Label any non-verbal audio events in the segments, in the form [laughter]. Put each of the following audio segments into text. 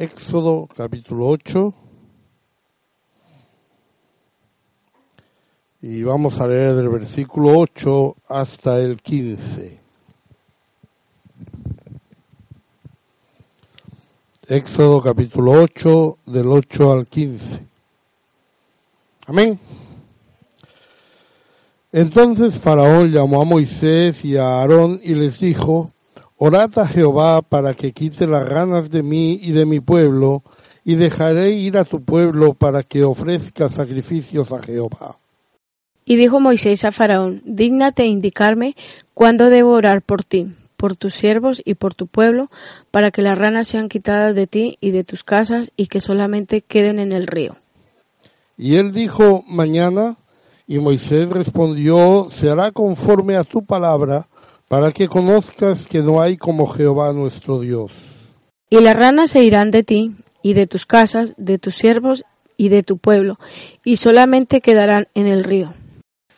Éxodo capítulo 8 y vamos a leer del versículo 8 hasta el 15. Éxodo capítulo 8 del 8 al 15. Amén. Entonces Faraón llamó a Moisés y a Aarón y les dijo, Orad a Jehová para que quite las ranas de mí y de mi pueblo, y dejaré ir a tu pueblo para que ofrezca sacrificios a Jehová. Y dijo Moisés a Faraón, Dígnate indicarme cuándo debo orar por ti, por tus siervos y por tu pueblo, para que las ranas sean quitadas de ti y de tus casas, y que solamente queden en el río. Y él dijo, Mañana, y Moisés respondió, Se hará conforme a tu palabra, para que conozcas que no hay como Jehová nuestro Dios. Y las ranas se irán de ti, y de tus casas, de tus siervos y de tu pueblo, y solamente quedarán en el río.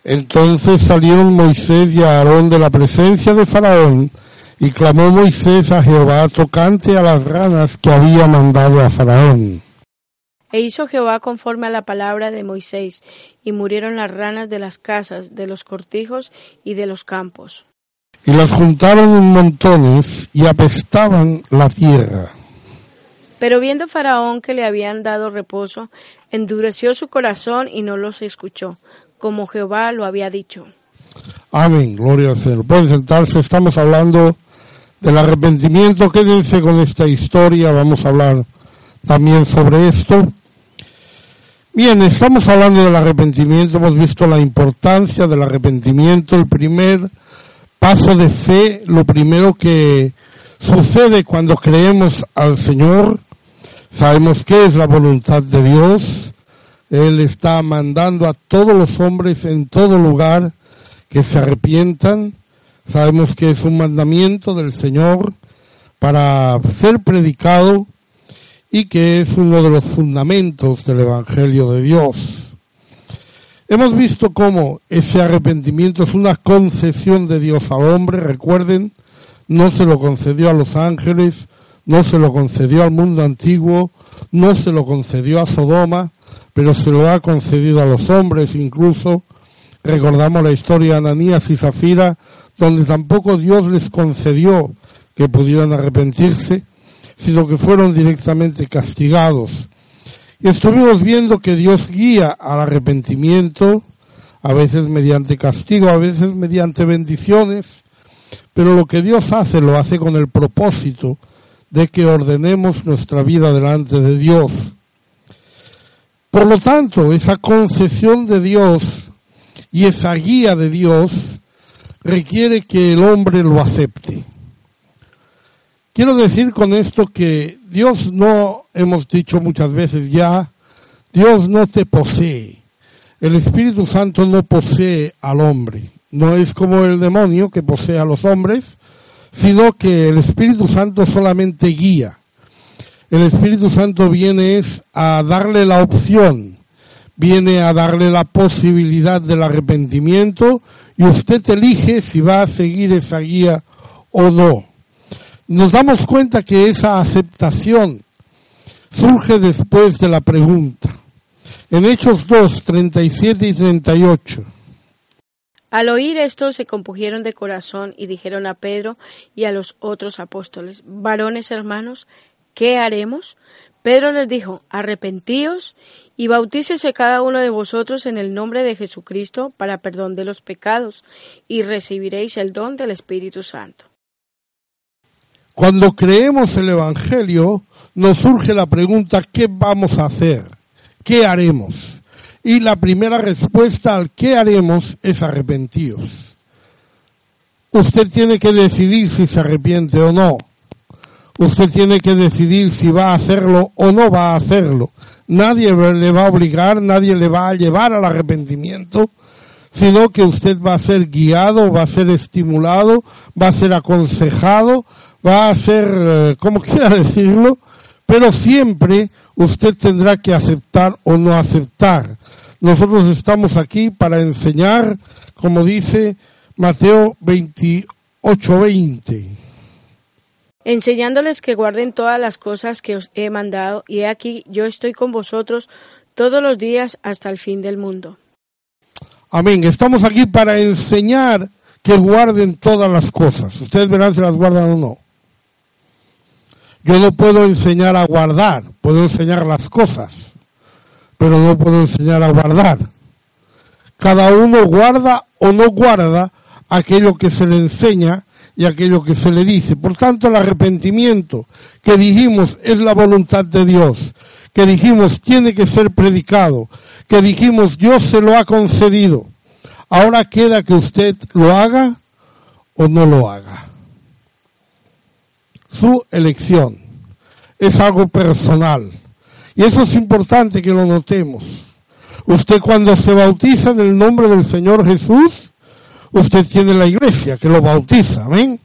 Entonces salieron Moisés y Aarón de la presencia de Faraón, y clamó Moisés a Jehová tocante a las ranas que había mandado a Faraón. E hizo Jehová conforme a la palabra de Moisés, y murieron las ranas de las casas, de los cortijos y de los campos y las juntaron en montones y apestaban la tierra. Pero viendo Faraón que le habían dado reposo, endureció su corazón y no los escuchó, como Jehová lo había dicho. Amén, gloria al Señor. Pueden sentarse, estamos hablando del arrepentimiento. Quédense con esta historia, vamos a hablar también sobre esto. Bien, estamos hablando del arrepentimiento, hemos visto la importancia del arrepentimiento, el primer paso de fe, lo primero que sucede cuando creemos al Señor, sabemos que es la voluntad de Dios. Él está mandando a todos los hombres en todo lugar que se arrepientan. Sabemos que es un mandamiento del Señor para ser predicado y que es uno de los fundamentos del Evangelio de Dios. Hemos visto cómo ese arrepentimiento es una concesión de Dios al hombre, recuerden, no se lo concedió a los ángeles, no se lo concedió al mundo antiguo, no se lo concedió a Sodoma, pero se lo ha concedido a los hombres incluso. Recordamos la historia de Ananías y Zafira, donde tampoco Dios les concedió que pudieran arrepentirse, sino que fueron directamente castigados. Y estuvimos viendo que Dios guía al arrepentimiento, a veces mediante castigo, a veces mediante bendiciones, pero lo que Dios hace lo hace con el propósito de que ordenemos nuestra vida delante de Dios. Por lo tanto, esa concesión de Dios y esa guía de Dios requiere que el hombre lo acepte. Quiero decir con esto que Dios no, hemos dicho muchas veces ya, Dios no te posee. El Espíritu Santo no posee al hombre. No es como el demonio que posee a los hombres, sino que el Espíritu Santo solamente guía. El Espíritu Santo viene a darle la opción, viene a darle la posibilidad del arrepentimiento y usted elige si va a seguir esa guía o no nos damos cuenta que esa aceptación surge después de la pregunta. En Hechos 2, 37 y 38. Al oír esto se compugieron de corazón y dijeron a Pedro y a los otros apóstoles, varones hermanos, ¿qué haremos? Pedro les dijo, arrepentíos y bautícese cada uno de vosotros en el nombre de Jesucristo para perdón de los pecados y recibiréis el don del Espíritu Santo. Cuando creemos el Evangelio, nos surge la pregunta, ¿qué vamos a hacer? ¿Qué haremos? Y la primera respuesta al qué haremos es arrepentidos. Usted tiene que decidir si se arrepiente o no. Usted tiene que decidir si va a hacerlo o no va a hacerlo. Nadie le va a obligar, nadie le va a llevar al arrepentimiento, sino que usted va a ser guiado, va a ser estimulado, va a ser aconsejado, va a ser, eh, como [laughs] quiera decirlo, pero siempre usted tendrá que aceptar o no aceptar. Nosotros estamos aquí para enseñar, como dice Mateo 28, 20. enseñándoles que guarden todas las cosas que os he mandado, y he aquí yo estoy con vosotros todos los días hasta el fin del mundo. Amén. Estamos aquí para enseñar que guarden todas las cosas. Ustedes verán si las guardan o no. Yo no puedo enseñar a guardar, puedo enseñar las cosas, pero no puedo enseñar a guardar. Cada uno guarda o no guarda aquello que se le enseña y aquello que se le dice. Por tanto, el arrepentimiento que dijimos es la voluntad de Dios, que dijimos tiene que ser predicado, que dijimos Dios se lo ha concedido. Ahora queda que usted lo haga o no lo haga. Su elección es algo personal. Y eso es importante que lo notemos. Usted cuando se bautiza en el nombre del Señor Jesús, usted tiene la iglesia que lo bautiza, amén.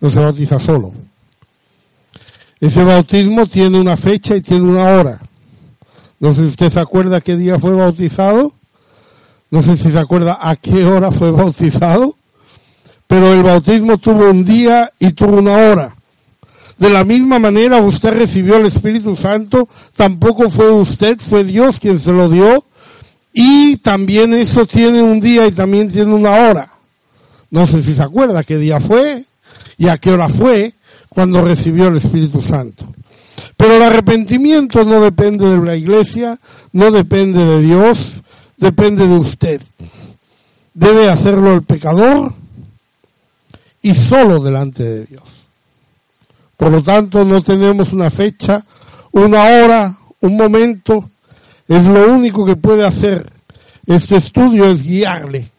No se bautiza solo. Ese bautismo tiene una fecha y tiene una hora. No sé si usted se acuerda qué día fue bautizado. No sé si se acuerda a qué hora fue [laughs] bautizado. Pero el bautismo tuvo un día y tuvo una hora. De la misma manera usted recibió el Espíritu Santo, tampoco fue usted, fue Dios quien se lo dio. Y también eso tiene un día y también tiene una hora. No sé si se acuerda qué día fue y a qué hora fue cuando recibió el Espíritu Santo. Pero el arrepentimiento no depende de la iglesia, no depende de Dios, depende de usted. Debe hacerlo el pecador y solo delante de Dios. Por lo tanto, no tenemos una fecha, una hora, un momento. Es lo único que puede hacer este estudio es guiarle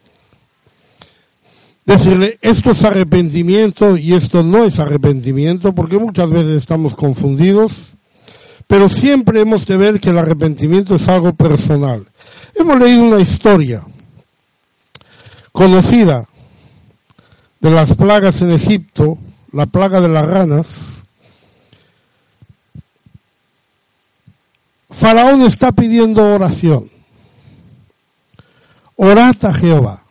decirle esto es arrepentimiento y esto no es arrepentimiento, porque muchas veces estamos confundidos, pero siempre hemos de ver que el arrepentimiento es algo personal. Hemos leído una historia conocida de las plagas en Egipto, la plaga de las ranas. Faraón está pidiendo oración. Orad a Jehová.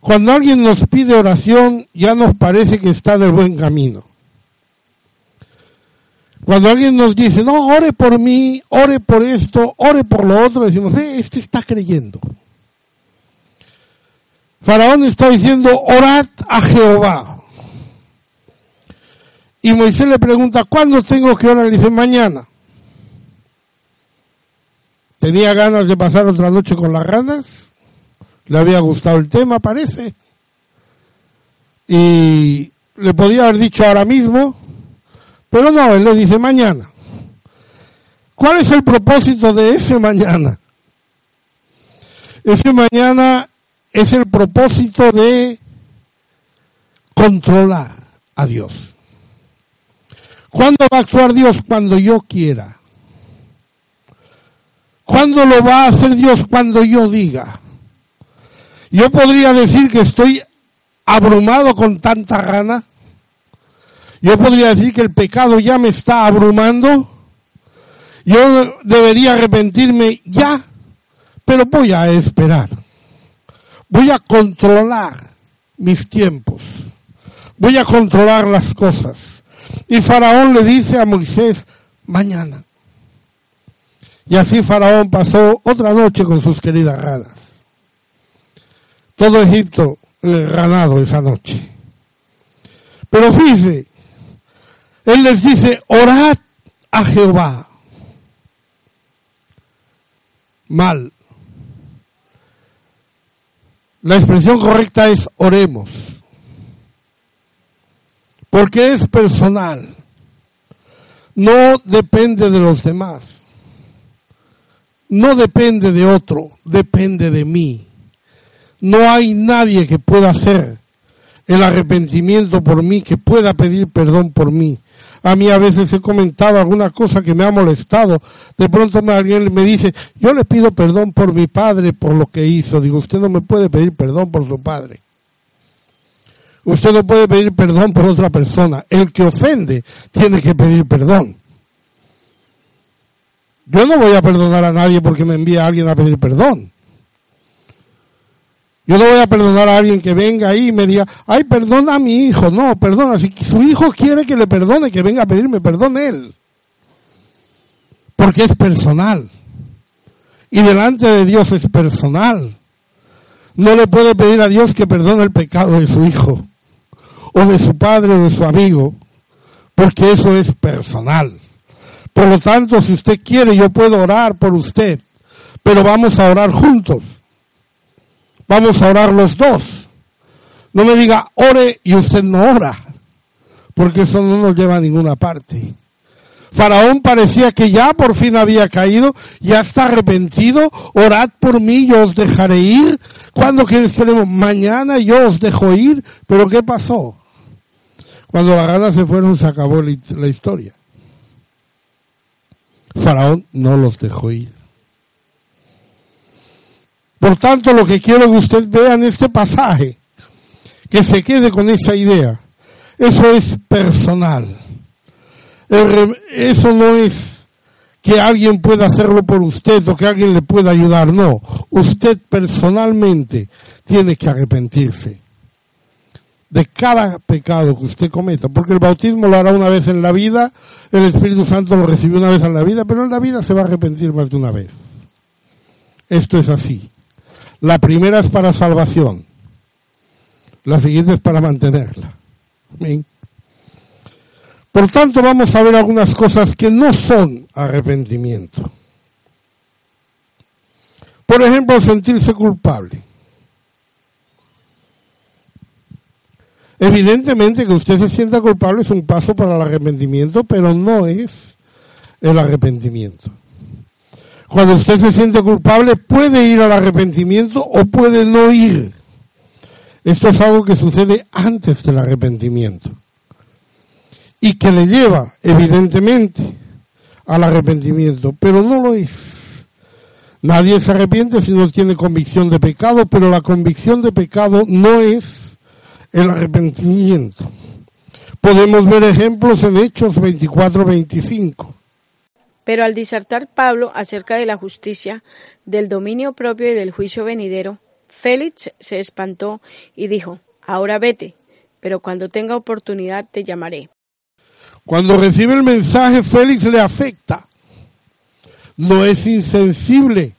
Cuando alguien nos pide oración, ya nos parece que está del buen camino. Cuando alguien nos dice, no, ore por mí, ore por esto, ore por lo otro, decimos, eh, este está creyendo. Faraón está diciendo, orad a Jehová. Y Moisés le pregunta, ¿cuándo tengo que orar? Le dice, mañana. Tenía ganas de pasar otra noche con las ranas le había gustado el tema, parece. Y le podía haber dicho ahora mismo, pero no, él le dice mañana. ¿Cuál es el propósito de ese mañana? Ese mañana es el propósito de controlar a Dios. ¿Cuándo va a actuar Dios? Cuando yo quiera. ¿Cuándo lo va a hacer Dios? Cuando yo diga. Yo podría decir que estoy abrumado con tanta gana. Yo podría decir que el pecado ya me está abrumando. Yo debería arrepentirme ya, pero voy a esperar. Voy a controlar mis tiempos. Voy a controlar las cosas. Y Faraón le dice a Moisés, mañana. Y así Faraón pasó otra noche con sus queridas ranas todo Egipto ganado esa noche. Pero fíjese, Él les dice, orad a Jehová. Mal. La expresión correcta es oremos. Porque es personal. No depende de los demás. No depende de otro, depende de mí. No hay nadie que pueda hacer el arrepentimiento por mí, que pueda pedir perdón por mí. A mí a veces he comentado alguna cosa que me ha molestado. De pronto alguien me dice, yo le pido perdón por mi padre por lo que hizo. Digo, usted no me puede pedir perdón por su padre. Usted no puede pedir perdón por otra persona. El que ofende tiene que pedir perdón. Yo no voy a perdonar a nadie porque me envía a alguien a pedir perdón. Yo no voy a perdonar a alguien que venga ahí y me diga, ay, perdona a mi hijo. No, perdona. Si su hijo quiere que le perdone, que venga a pedirme perdón él. Porque es personal. Y delante de Dios es personal. No le puede pedir a Dios que perdone el pecado de su hijo, o de su padre, o de su amigo, porque eso es personal. Por lo tanto, si usted quiere, yo puedo orar por usted, pero vamos a orar juntos. Vamos a orar los dos. No me diga ore y usted no ora, porque eso no nos lleva a ninguna parte. Faraón parecía que ya por fin había caído, ya está arrepentido, orad por mí, yo os dejaré ir. ¿Cuándo quieres que? Mañana yo os dejo ir. Pero ¿qué pasó? Cuando las ganas se fueron se acabó la historia. Faraón no los dejó ir. Por tanto, lo que quiero que usted vea en este pasaje, que se quede con esa idea, eso es personal. Eso no es que alguien pueda hacerlo por usted o que alguien le pueda ayudar, no. Usted personalmente tiene que arrepentirse de cada pecado que usted cometa, porque el bautismo lo hará una vez en la vida, el Espíritu Santo lo recibió una vez en la vida, pero en la vida se va a arrepentir más de una vez. Esto es así. La primera es para salvación, la siguiente es para mantenerla. Por tanto, vamos a ver algunas cosas que no son arrepentimiento. Por ejemplo, sentirse culpable. Evidentemente que usted se sienta culpable es un paso para el arrepentimiento, pero no es el arrepentimiento. Cuando usted se siente culpable puede ir al arrepentimiento o puede no ir. Esto es algo que sucede antes del arrepentimiento y que le lleva, evidentemente, al arrepentimiento, pero no lo es. Nadie se arrepiente si no tiene convicción de pecado, pero la convicción de pecado no es el arrepentimiento. Podemos ver ejemplos en Hechos 24-25. Pero al disertar Pablo acerca de la justicia, del dominio propio y del juicio venidero, Félix se espantó y dijo, ahora vete, pero cuando tenga oportunidad te llamaré. Cuando recibe el mensaje, Félix le afecta. No es insensible.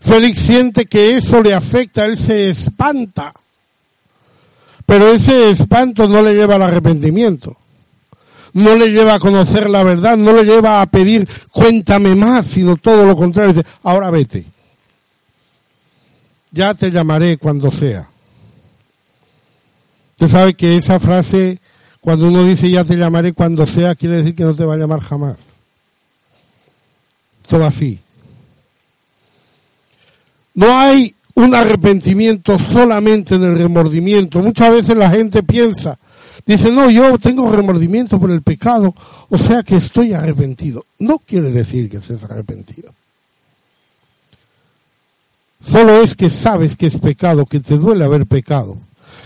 Félix siente que eso le afecta, él se espanta. Pero ese espanto no le lleva al arrepentimiento. No le lleva a conocer la verdad, no le lleva a pedir cuéntame más, sino todo lo contrario. Dice, ahora vete. Ya te llamaré cuando sea. Usted sabe que esa frase, cuando uno dice ya te llamaré cuando sea, quiere decir que no te va a llamar jamás. Todo así. No hay un arrepentimiento solamente en el remordimiento. Muchas veces la gente piensa, dice, no, yo tengo remordimiento por el pecado, o sea que estoy arrepentido. No quiere decir que estés arrepentido. Solo es que sabes que es pecado, que te duele haber pecado,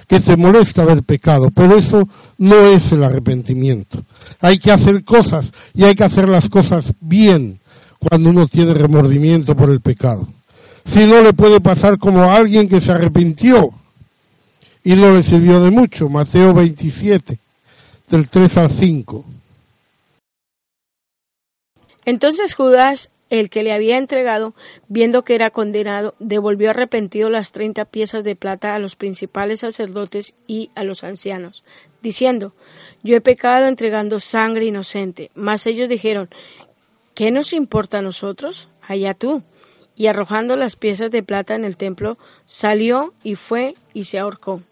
que te molesta haber pecado, pero eso no es el arrepentimiento. Hay que hacer cosas y hay que hacer las cosas bien cuando uno tiene remordimiento por el pecado si no le puede pasar como a alguien que se arrepintió y no le sirvió de mucho. Mateo 27, del 3 al 5. Entonces Judas, el que le había entregado, viendo que era condenado, devolvió arrepentido las treinta piezas de plata a los principales sacerdotes y a los ancianos, diciendo, Yo he pecado entregando sangre inocente. Mas ellos dijeron, ¿qué nos importa a nosotros? Allá tú y arrojando las piezas de plata en el templo, salió y fue y se ahorcó.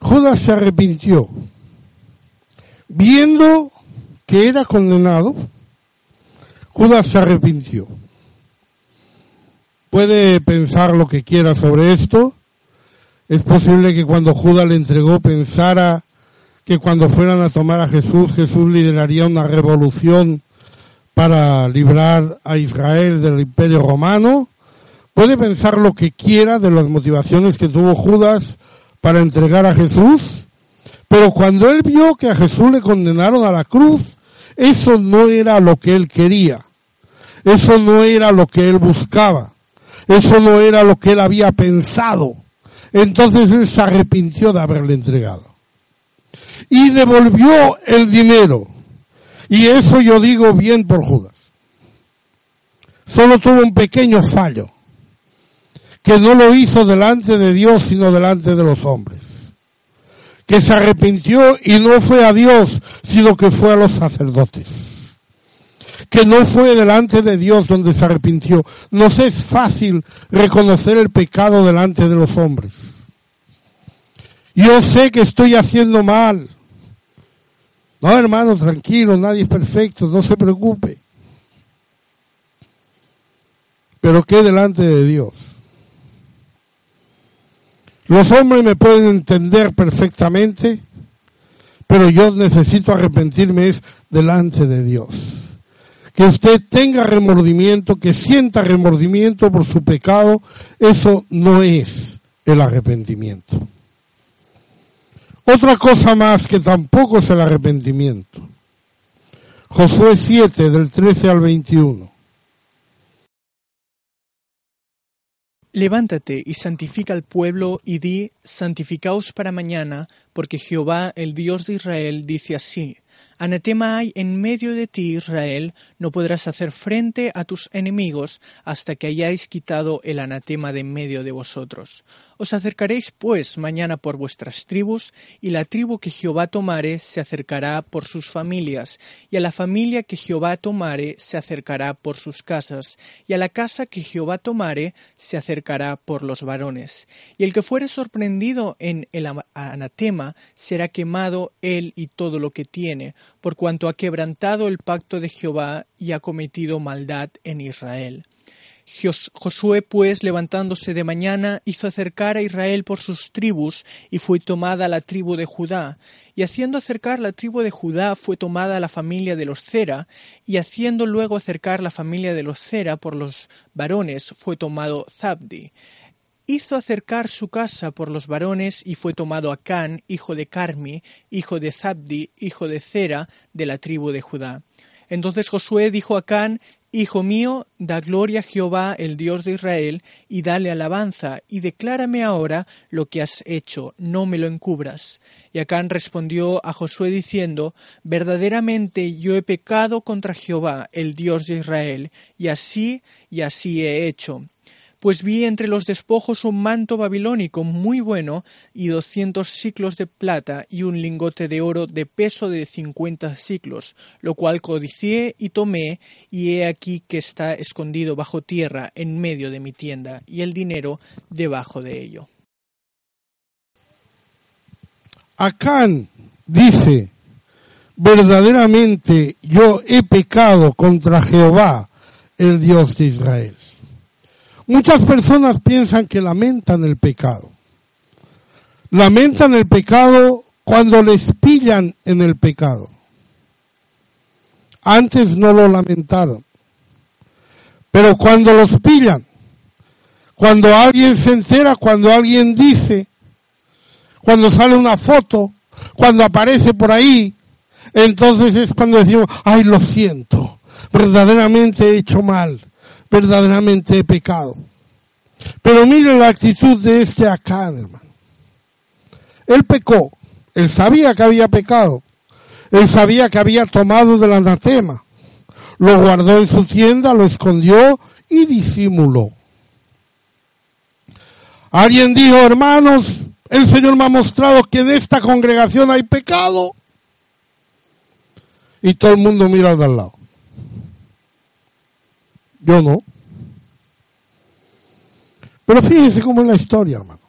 Judas se arrepintió, viendo que era condenado, Judas se arrepintió. Puede pensar lo que quiera sobre esto. Es posible que cuando Judas le entregó pensara que cuando fueran a tomar a Jesús, Jesús lideraría una revolución para librar a Israel del imperio romano. Puede pensar lo que quiera de las motivaciones que tuvo Judas para entregar a Jesús, pero cuando él vio que a Jesús le condenaron a la cruz, eso no era lo que él quería, eso no era lo que él buscaba. Eso no era lo que él había pensado. Entonces él se arrepintió de haberle entregado. Y devolvió el dinero. Y eso yo digo bien por Judas. Solo tuvo un pequeño fallo. Que no lo hizo delante de Dios, sino delante de los hombres. Que se arrepintió y no fue a Dios, sino que fue a los sacerdotes que no fue delante de Dios donde se arrepintió. Nos es fácil reconocer el pecado delante de los hombres. Yo sé que estoy haciendo mal. No, hermano, tranquilo, nadie es perfecto, no se preocupe. Pero ¿qué delante de Dios? Los hombres me pueden entender perfectamente, pero yo necesito arrepentirme es delante de Dios que usted tenga remordimiento, que sienta remordimiento por su pecado, eso no es el arrepentimiento. Otra cosa más que tampoco es el arrepentimiento. Josué 7 del 13 al 21. Levántate y santifica al pueblo y di, santificaos para mañana, porque Jehová, el Dios de Israel, dice así, Anatema hay en medio de ti, Israel, no podrás hacer frente a tus enemigos hasta que hayáis quitado el anatema de en medio de vosotros. Os acercaréis, pues, mañana por vuestras tribus, y la tribu que Jehová tomare se acercará por sus familias, y a la familia que Jehová tomare se acercará por sus casas, y a la casa que Jehová tomare se acercará por los varones. Y el que fuere sorprendido en el anatema será quemado él y todo lo que tiene, por cuanto ha quebrantado el pacto de Jehová y ha cometido maldad en Israel. Josué, pues, levantándose de mañana, hizo acercar a Israel por sus tribus, y fue tomada la tribu de Judá. Y haciendo acercar la tribu de Judá, fue tomada la familia de los Cera, y haciendo luego acercar la familia de los Cera por los varones, fue tomado Zabdi. Hizo acercar su casa por los varones, y fue tomado Acán, hijo de Carmi, hijo de Zabdi, hijo de Cera, de la tribu de Judá. Entonces Josué dijo a Acán, Hijo mío, da gloria a Jehová, el Dios de Israel, y dale alabanza, y declárame ahora lo que has hecho, no me lo encubras. Y Acán respondió a Josué diciendo, Verdaderamente yo he pecado contra Jehová, el Dios de Israel, y así y así he hecho pues vi entre los despojos un manto babilónico muy bueno y doscientos ciclos de plata y un lingote de oro de peso de cincuenta ciclos, lo cual codicié y tomé, y he aquí que está escondido bajo tierra en medio de mi tienda, y el dinero debajo de ello. Acán dice, verdaderamente yo he pecado contra Jehová, el Dios de Israel. Muchas personas piensan que lamentan el pecado. Lamentan el pecado cuando les pillan en el pecado. Antes no lo lamentaron. Pero cuando los pillan, cuando alguien se entera, cuando alguien dice, cuando sale una foto, cuando aparece por ahí, entonces es cuando decimos, ay, lo siento, verdaderamente he hecho mal verdaderamente he pecado. Pero mire la actitud de este acá, hermano. Él pecó, él sabía que había pecado, él sabía que había tomado del anatema, lo guardó en su tienda, lo escondió y disimuló. Alguien dijo, hermanos, el Señor me ha mostrado que en esta congregación hay pecado. Y todo el mundo mira al lado. Yo no. Pero fíjense cómo es la historia, hermano.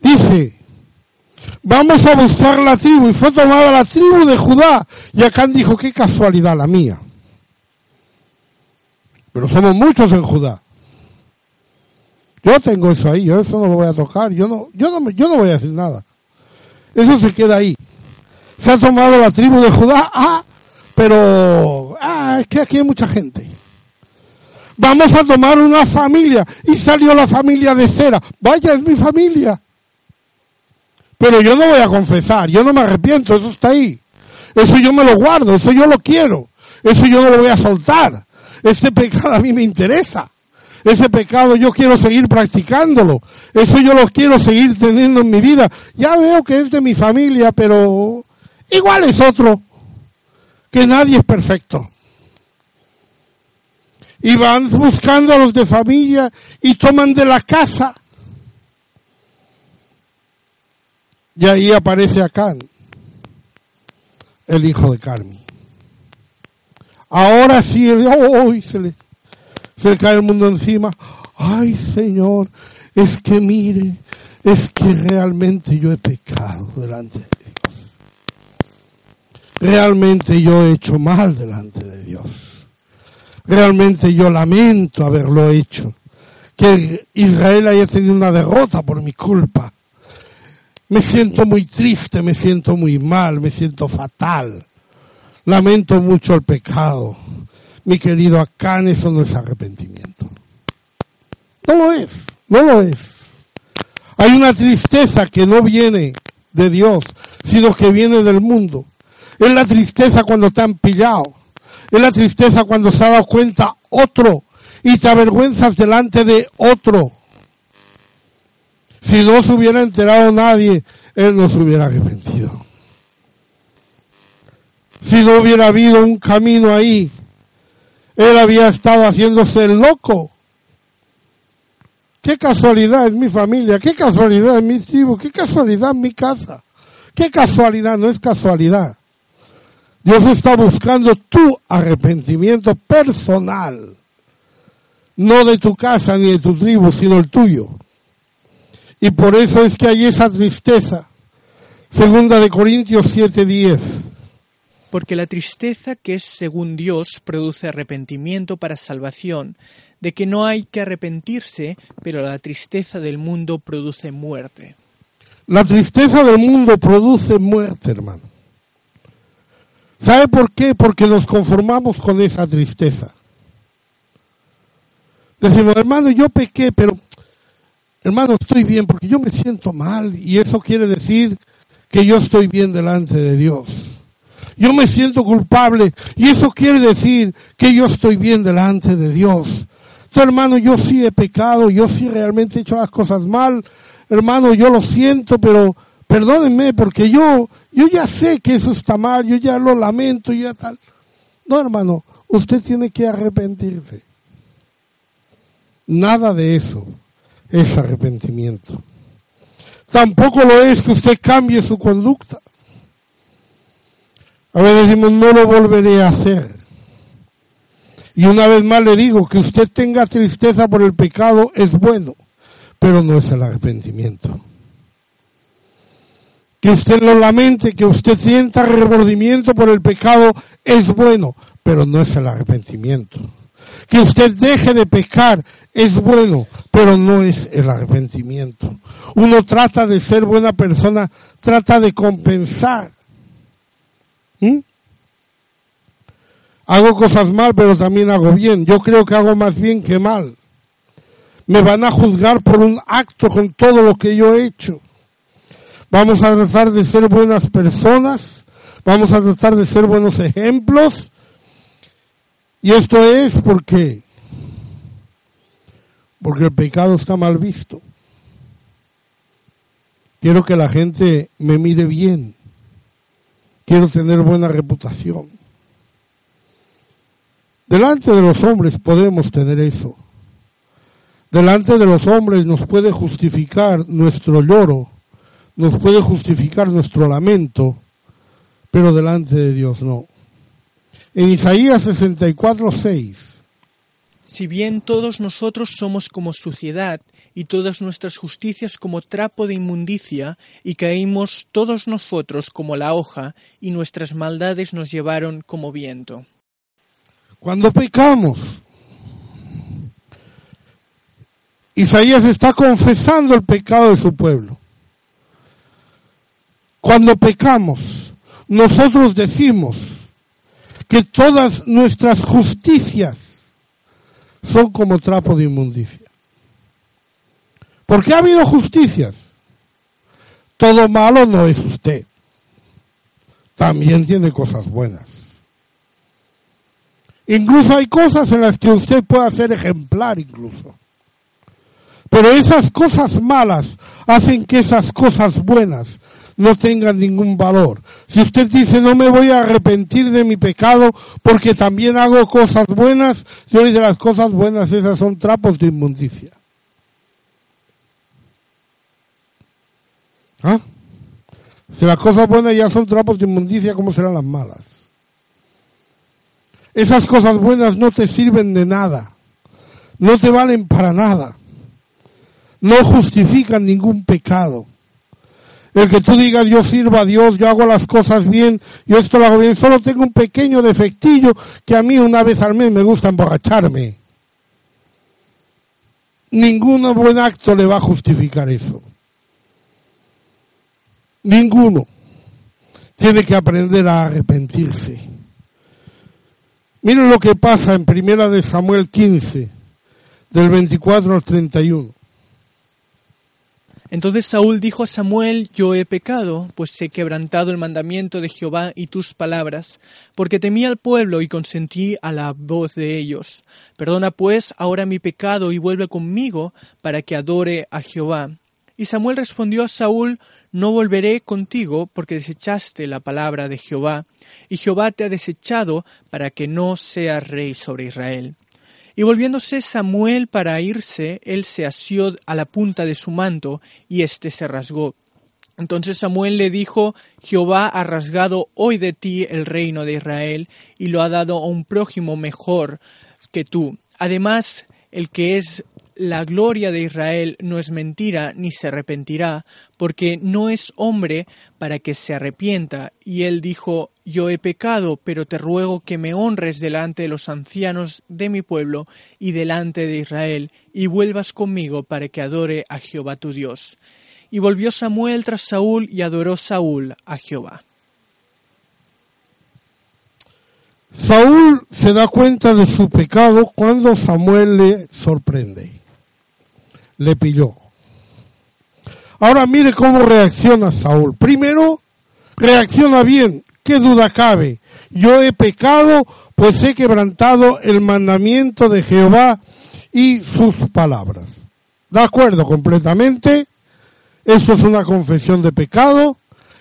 Dice, vamos a buscar la tribu. Y fue tomada la tribu de Judá. Y Acán dijo, qué casualidad la mía. Pero somos muchos en Judá. Yo tengo eso ahí, yo eso no lo voy a tocar, yo no, yo no, yo no voy a decir nada. Eso se queda ahí. Se ha tomado la tribu de Judá, ah, pero ah, es que aquí hay mucha gente. Vamos a tomar una familia y salió la familia de cera. Vaya, es mi familia. Pero yo no voy a confesar, yo no me arrepiento, eso está ahí. Eso yo me lo guardo, eso yo lo quiero. Eso yo no lo voy a soltar. Este pecado a mí me interesa. ese pecado yo quiero seguir practicándolo, eso yo lo quiero seguir teniendo en mi vida. Ya veo que es de mi familia, pero igual es otro, que nadie es perfecto. Y van buscando a los de familia y toman de la casa. Y ahí aparece Acán, el hijo de Carmi. Ahora sí, hoy se le se le cae el mundo encima. Ay, Señor, es que mire, es que realmente yo he pecado delante de. Realmente yo he hecho mal delante de Dios. Realmente yo lamento haberlo hecho. Que Israel haya tenido una derrota por mi culpa. Me siento muy triste, me siento muy mal, me siento fatal. Lamento mucho el pecado mi querido Acán, eso no es arrepentimiento. No lo es, no lo es. Hay una tristeza que no viene de Dios, sino que viene del mundo. Es la tristeza cuando te han pillado. Es la tristeza cuando se ha dado cuenta otro y te avergüenzas delante de otro. Si no se hubiera enterado nadie, él no se hubiera arrepentido. Si no hubiera habido un camino ahí él había estado haciéndose loco. Qué casualidad en mi familia, qué casualidad en mis hijos, qué casualidad en mi casa. Qué casualidad, no es casualidad. Dios está buscando tu arrepentimiento personal. No de tu casa ni de tu tribu, sino el tuyo. Y por eso es que hay esa tristeza. Segunda de Corintios 7:10 porque la tristeza que es según Dios produce arrepentimiento para salvación, de que no hay que arrepentirse, pero la tristeza del mundo produce muerte. La tristeza del mundo produce muerte, hermano. ¿Sabe por qué? Porque nos conformamos con esa tristeza. Decimos, hermano, yo pequé, pero hermano, estoy bien porque yo me siento mal y eso quiere decir que yo estoy bien delante de Dios yo me siento culpable y eso quiere decir que yo estoy bien delante de Dios. Entonces, hermano, yo sí he pecado, yo sí realmente he hecho las cosas mal. Hermano, yo lo siento, pero perdónenme porque yo, yo ya sé que eso está mal, yo ya lo lamento, y ya tal. No, hermano, usted tiene que arrepentirse. Nada de eso es arrepentimiento. Tampoco lo es que usted cambie su conducta. A veces decimos, no lo volveré a hacer. Y una vez más le digo, que usted tenga tristeza por el pecado es bueno, pero no es el arrepentimiento. Que usted lo lamente, que usted sienta remordimiento por el pecado es bueno, pero no es el arrepentimiento. Que usted deje de pecar es bueno, pero no es el arrepentimiento. Uno trata de ser buena persona, trata de compensar ¿Mm? Hago cosas mal, pero también hago bien. Yo creo que hago más bien que mal. Me van a juzgar por un acto con todo lo que yo he hecho. Vamos a tratar de ser buenas personas. Vamos a tratar de ser buenos ejemplos. Y esto es porque, porque el pecado está mal visto. Quiero que la gente me mire bien. Quiero tener buena reputación. Delante de los hombres podemos tener eso. Delante de los hombres nos puede justificar nuestro lloro, nos puede justificar nuestro lamento, pero delante de Dios no. En Isaías 64, 6. Si bien todos nosotros somos como suciedad, y todas nuestras justicias como trapo de inmundicia, y caímos todos nosotros como la hoja, y nuestras maldades nos llevaron como viento. Cuando pecamos, Isaías está confesando el pecado de su pueblo. Cuando pecamos, nosotros decimos que todas nuestras justicias son como trapo de inmundicia. Porque ha habido justicias. Todo malo no es usted. También tiene cosas buenas. Incluso hay cosas en las que usted puede ser ejemplar incluso. Pero esas cosas malas hacen que esas cosas buenas no tengan ningún valor. Si usted dice no me voy a arrepentir de mi pecado porque también hago cosas buenas, yo dice las cosas buenas esas son trapos de inmundicia. ¿Ah? Si las cosas buenas ya son trapos de inmundicia, ¿cómo serán las malas? Esas cosas buenas no te sirven de nada, no te valen para nada, no justifican ningún pecado. El que tú digas yo sirvo a Dios, yo hago las cosas bien, yo esto lo hago bien, solo tengo un pequeño defectillo que a mí una vez al mes me gusta emborracharme. Ningún buen acto le va a justificar eso. Ninguno. Tiene que aprender a arrepentirse. Miren lo que pasa en Primera de Samuel 15, del 24 al 31. Entonces Saúl dijo a Samuel, yo he pecado, pues he quebrantado el mandamiento de Jehová y tus palabras, porque temí al pueblo y consentí a la voz de ellos. Perdona pues ahora mi pecado y vuelve conmigo para que adore a Jehová. Y Samuel respondió a Saúl, no volveré contigo porque desechaste la palabra de Jehová, y Jehová te ha desechado para que no seas rey sobre Israel. Y volviéndose Samuel para irse, él se asió a la punta de su manto, y éste se rasgó. Entonces Samuel le dijo, Jehová ha rasgado hoy de ti el reino de Israel, y lo ha dado a un prójimo mejor que tú. Además, el que es la gloria de Israel no es mentira ni se arrepentirá, porque no es hombre para que se arrepienta. Y él dijo, Yo he pecado, pero te ruego que me honres delante de los ancianos de mi pueblo y delante de Israel, y vuelvas conmigo para que adore a Jehová tu Dios. Y volvió Samuel tras Saúl y adoró Saúl a Jehová. Saúl se da cuenta de su pecado cuando Samuel le sorprende le pilló. Ahora mire cómo reacciona Saúl. Primero, reacciona bien. ¿Qué duda cabe? Yo he pecado, pues he quebrantado el mandamiento de Jehová y sus palabras. ¿De acuerdo completamente? Esto es una confesión de pecado.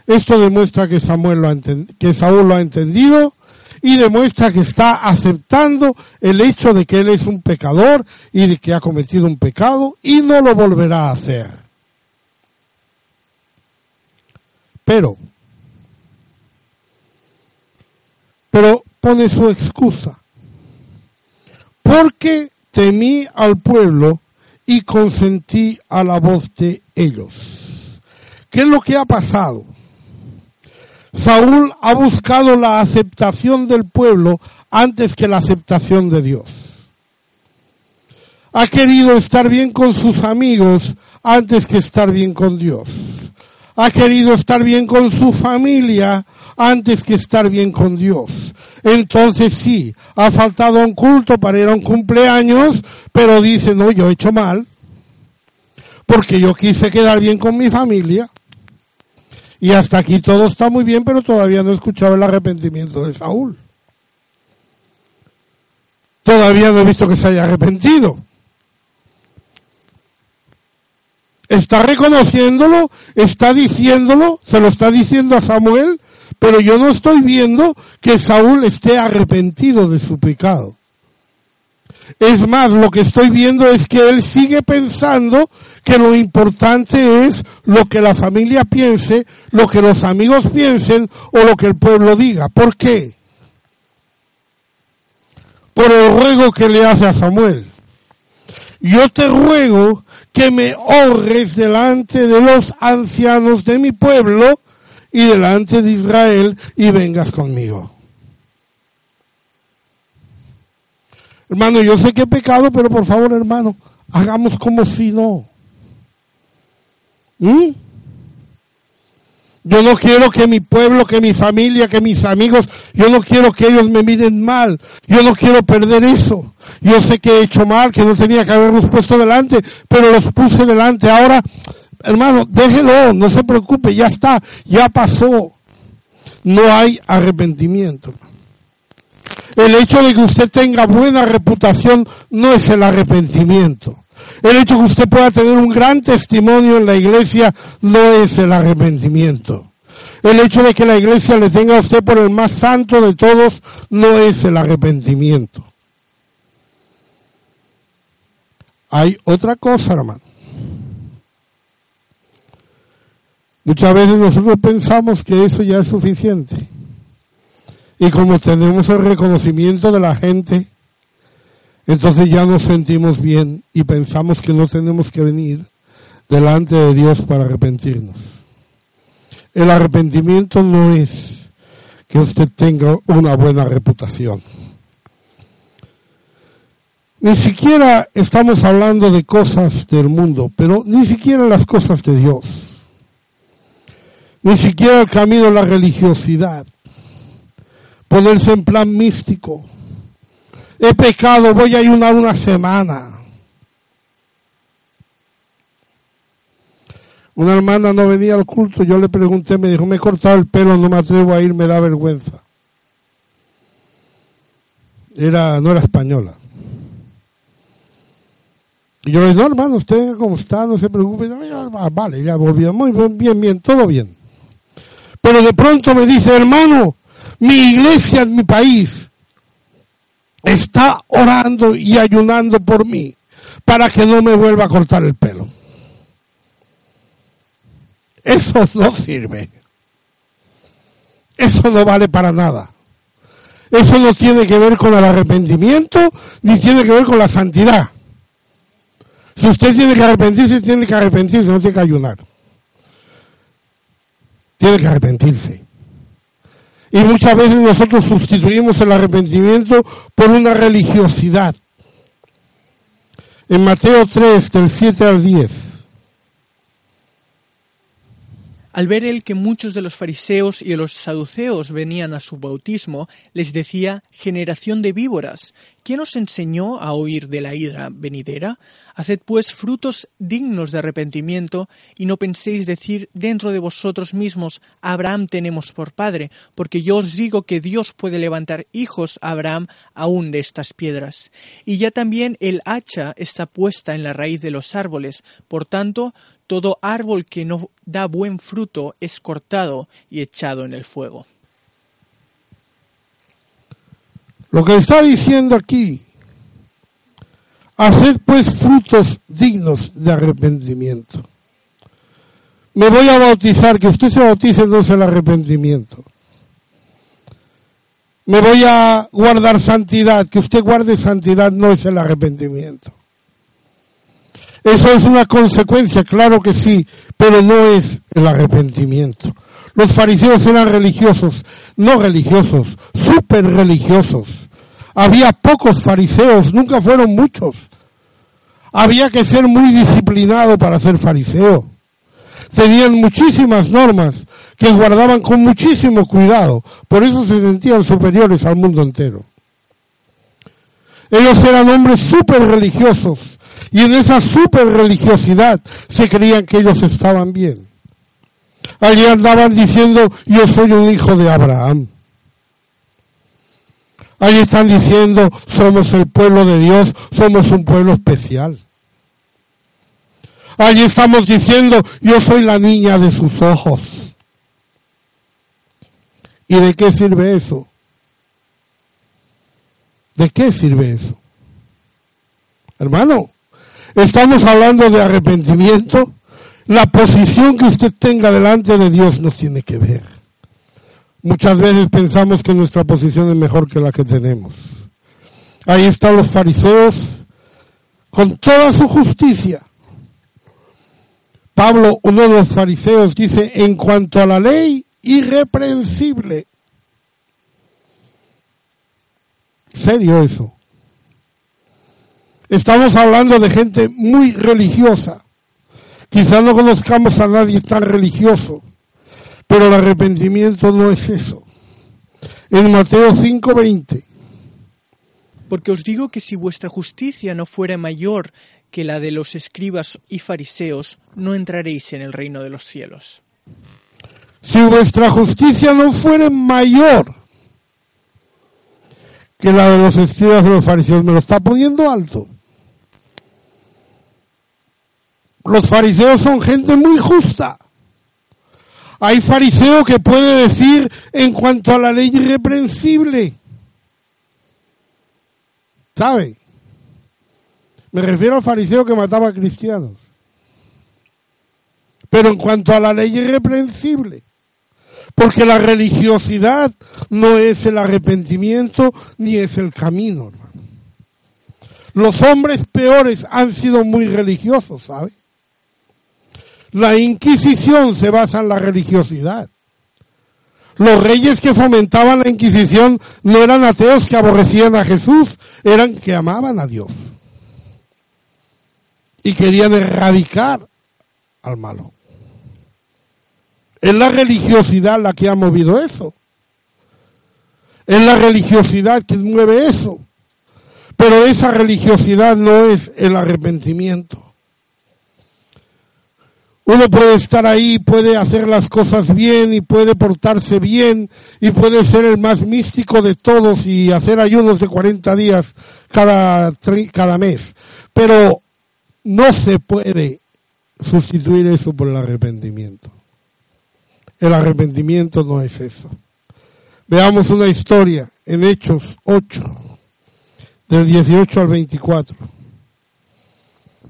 Esto demuestra que, Samuel lo ha que Saúl lo ha entendido y demuestra que está aceptando el hecho de que él es un pecador y de que ha cometido un pecado y no lo volverá a hacer. Pero, pero pone su excusa. Porque temí al pueblo y consentí a la voz de ellos. ¿Qué es lo que ha pasado? Saúl ha buscado la aceptación del pueblo antes que la aceptación de Dios. Ha querido estar bien con sus amigos antes que estar bien con Dios. Ha querido estar bien con su familia antes que estar bien con Dios. Entonces sí, ha faltado un culto para ir a un cumpleaños, pero dice, no, yo he hecho mal, porque yo quise quedar bien con mi familia. Y hasta aquí todo está muy bien, pero todavía no he escuchado el arrepentimiento de Saúl. Todavía no he visto que se haya arrepentido. Está reconociéndolo, está diciéndolo, se lo está diciendo a Samuel, pero yo no estoy viendo que Saúl esté arrepentido de su pecado. Es más, lo que estoy viendo es que él sigue pensando que lo importante es lo que la familia piense, lo que los amigos piensen o lo que el pueblo diga. ¿Por qué? Por el ruego que le hace a Samuel. Yo te ruego que me honres delante de los ancianos de mi pueblo y delante de Israel y vengas conmigo. Hermano, yo sé que he pecado, pero por favor, hermano, hagamos como si no. ¿Mm? Yo no quiero que mi pueblo, que mi familia, que mis amigos, yo no quiero que ellos me miren mal. Yo no quiero perder eso. Yo sé que he hecho mal, que no tenía que haberlos puesto delante, pero los puse delante. Ahora, hermano, déjelo, no se preocupe, ya está, ya pasó. No hay arrepentimiento. El hecho de que usted tenga buena reputación no es el arrepentimiento. El hecho de que usted pueda tener un gran testimonio en la iglesia no es el arrepentimiento. El hecho de que la iglesia le tenga a usted por el más santo de todos no es el arrepentimiento. Hay otra cosa, hermano. Muchas veces nosotros pensamos que eso ya es suficiente. Y como tenemos el reconocimiento de la gente, entonces ya nos sentimos bien y pensamos que no tenemos que venir delante de Dios para arrepentirnos. El arrepentimiento no es que usted tenga una buena reputación. Ni siquiera estamos hablando de cosas del mundo, pero ni siquiera las cosas de Dios. Ni siquiera el camino de la religiosidad. Ponerse en plan místico. He pecado, voy a ayunar una semana. Una hermana no venía al culto, yo le pregunté, me dijo, me he cortado el pelo, no me atrevo a ir, me da vergüenza. Era, no era española. Y yo le dije, no hermano, usted como está, no se preocupe. Ah, vale, ya volvió, muy bien, bien, bien, todo bien. Pero de pronto me dice, hermano, mi iglesia en mi país está orando y ayunando por mí para que no me vuelva a cortar el pelo. Eso no sirve. Eso no vale para nada. Eso no tiene que ver con el arrepentimiento ni tiene que ver con la santidad. Si usted tiene que arrepentirse, tiene que arrepentirse, no tiene que ayunar. Tiene que arrepentirse. Y muchas veces nosotros sustituimos el arrepentimiento por una religiosidad. En Mateo 3, del 7 al 10. Al ver él que muchos de los fariseos y de los saduceos venían a su bautismo, les decía, generación de víboras, ¿quién os enseñó a oír de la ira venidera? Haced pues frutos dignos de arrepentimiento, y no penséis decir dentro de vosotros mismos, Abraham tenemos por padre, porque yo os digo que Dios puede levantar hijos a Abraham aún de estas piedras. Y ya también el hacha está puesta en la raíz de los árboles, por tanto, todo árbol que no da buen fruto es cortado y echado en el fuego. Lo que está diciendo aquí, haced pues frutos dignos de arrepentimiento. Me voy a bautizar, que usted se bautice no es el arrepentimiento. Me voy a guardar santidad, que usted guarde santidad no es el arrepentimiento. Eso es una consecuencia, claro que sí, pero no es el arrepentimiento. Los fariseos eran religiosos, no religiosos, súper religiosos. Había pocos fariseos, nunca fueron muchos. Había que ser muy disciplinado para ser fariseo. Tenían muchísimas normas que guardaban con muchísimo cuidado. Por eso se sentían superiores al mundo entero. Ellos eran hombres súper religiosos, y en esa super religiosidad se creían que ellos estaban bien. Allí andaban diciendo, yo soy un hijo de Abraham. Allí están diciendo, somos el pueblo de Dios, somos un pueblo especial. Allí estamos diciendo, yo soy la niña de sus ojos. ¿Y de qué sirve eso? ¿De qué sirve eso? Hermano, Estamos hablando de arrepentimiento. La posición que usted tenga delante de Dios nos tiene que ver. Muchas veces pensamos que nuestra posición es mejor que la que tenemos. Ahí están los fariseos con toda su justicia. Pablo, uno de los fariseos, dice, en cuanto a la ley, irreprensible. Serio eso. Estamos hablando de gente muy religiosa. Quizás no conozcamos a nadie tan religioso, pero el arrepentimiento no es eso. En Mateo 5:20. Porque os digo que si vuestra justicia no fuera mayor que la de los escribas y fariseos, no entraréis en el reino de los cielos. Si vuestra justicia no fuera mayor que la de los escribas de los fariseos. Me lo está poniendo alto. Los fariseos son gente muy justa. Hay fariseo que puede decir en cuanto a la ley irreprensible. ¿Sabe? Me refiero al fariseo que mataba a cristianos. Pero en cuanto a la ley irreprensible. Porque la religiosidad no es el arrepentimiento ni es el camino, hermano. Los hombres peores han sido muy religiosos, ¿sabe? La Inquisición se basa en la religiosidad. Los reyes que fomentaban la Inquisición no eran ateos que aborrecían a Jesús, eran que amaban a Dios. Y querían erradicar al malo. Es la religiosidad la que ha movido eso. Es la religiosidad que mueve eso. Pero esa religiosidad no es el arrepentimiento. Uno puede estar ahí, puede hacer las cosas bien y puede portarse bien y puede ser el más místico de todos y hacer ayunos de 40 días cada, cada mes. Pero no se puede sustituir eso por el arrepentimiento. El arrepentimiento no es eso. Veamos una historia en Hechos 8, del 18 al 24.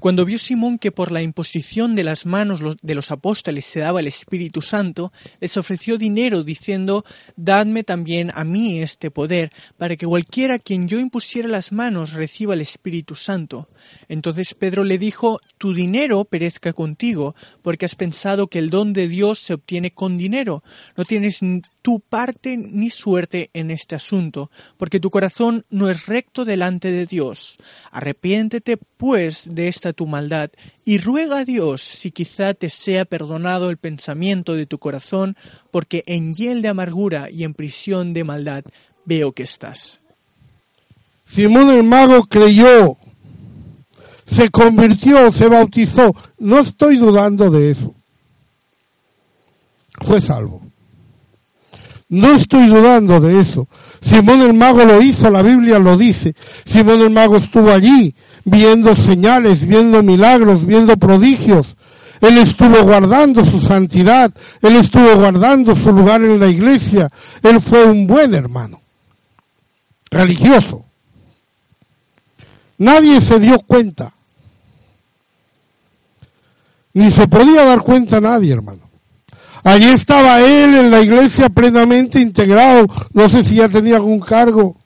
Cuando vio Simón que por la imposición de las manos de los apóstoles se daba el Espíritu Santo, les ofreció dinero diciendo, Dadme también a mí este poder, para que cualquiera quien yo impusiera las manos reciba el Espíritu Santo. Entonces Pedro le dijo, Tu dinero perezca contigo, porque has pensado que el don de Dios se obtiene con dinero. No tienes tu parte ni suerte en este asunto, porque tu corazón no es recto delante de Dios. Arrepiéntete, pues, de esta tu maldad, y ruega a Dios si quizá te sea perdonado el pensamiento de tu corazón, porque en hiel de amargura y en prisión de maldad veo que estás. Simón el mago creyó, se convirtió, se bautizó. No estoy dudando de eso. Fue salvo. No estoy dudando de eso. Simón el mago lo hizo, la Biblia lo dice. Simón el mago estuvo allí viendo señales, viendo milagros, viendo prodigios. Él estuvo guardando su santidad, él estuvo guardando su lugar en la iglesia. Él fue un buen hermano, religioso. Nadie se dio cuenta. Ni se podía dar cuenta nadie, hermano. Allí estaba él en la iglesia plenamente integrado. No sé si ya tenía algún cargo.